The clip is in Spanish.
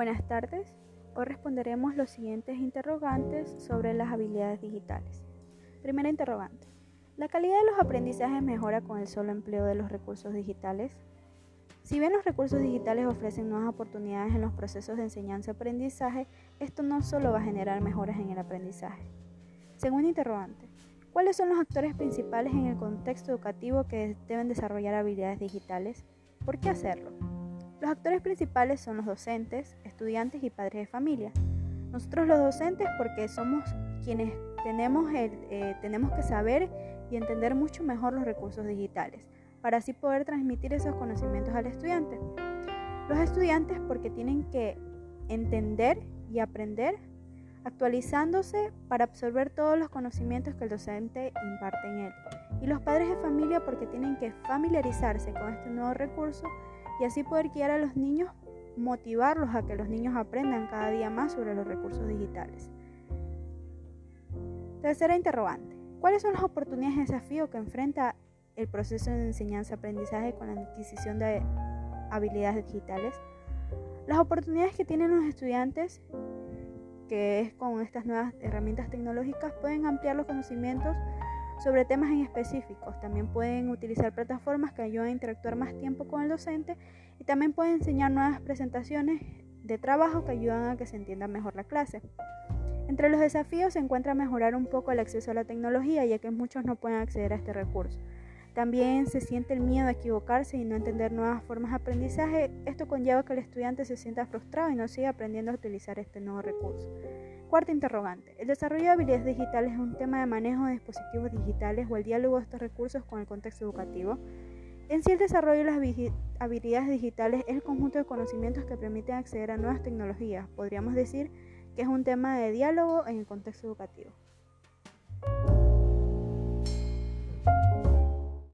Buenas tardes. Hoy responderemos los siguientes interrogantes sobre las habilidades digitales. Primera interrogante. ¿La calidad de los aprendizajes mejora con el solo empleo de los recursos digitales? Si bien los recursos digitales ofrecen nuevas oportunidades en los procesos de enseñanza-aprendizaje, esto no solo va a generar mejoras en el aprendizaje. Segunda interrogante. ¿Cuáles son los actores principales en el contexto educativo que deben desarrollar habilidades digitales? ¿Por qué hacerlo? Los actores principales son los docentes, estudiantes y padres de familia. Nosotros los docentes porque somos quienes tenemos, eh, tenemos que saber y entender mucho mejor los recursos digitales, para así poder transmitir esos conocimientos al estudiante. Los estudiantes porque tienen que entender y aprender actualizándose para absorber todos los conocimientos que el docente imparte en él. Y los padres de familia porque tienen que familiarizarse con este nuevo recurso y así poder guiar a los niños, motivarlos a que los niños aprendan cada día más sobre los recursos digitales. Tercera interrogante. ¿Cuáles son las oportunidades y desafíos que enfrenta el proceso de enseñanza-aprendizaje con la adquisición de habilidades digitales? Las oportunidades que tienen los estudiantes, que es con estas nuevas herramientas tecnológicas, pueden ampliar los conocimientos sobre temas en específicos. También pueden utilizar plataformas que ayudan a interactuar más tiempo con el docente y también pueden enseñar nuevas presentaciones de trabajo que ayudan a que se entienda mejor la clase. Entre los desafíos se encuentra mejorar un poco el acceso a la tecnología, ya que muchos no pueden acceder a este recurso. También se siente el miedo a equivocarse y no entender nuevas formas de aprendizaje. Esto conlleva que el estudiante se sienta frustrado y no siga aprendiendo a utilizar este nuevo recurso. Cuarta interrogante. ¿El desarrollo de habilidades digitales es un tema de manejo de dispositivos digitales o el diálogo de estos recursos con el contexto educativo? En sí, el desarrollo de las habilidades digitales es el conjunto de conocimientos que permiten acceder a nuevas tecnologías. Podríamos decir que es un tema de diálogo en el contexto educativo.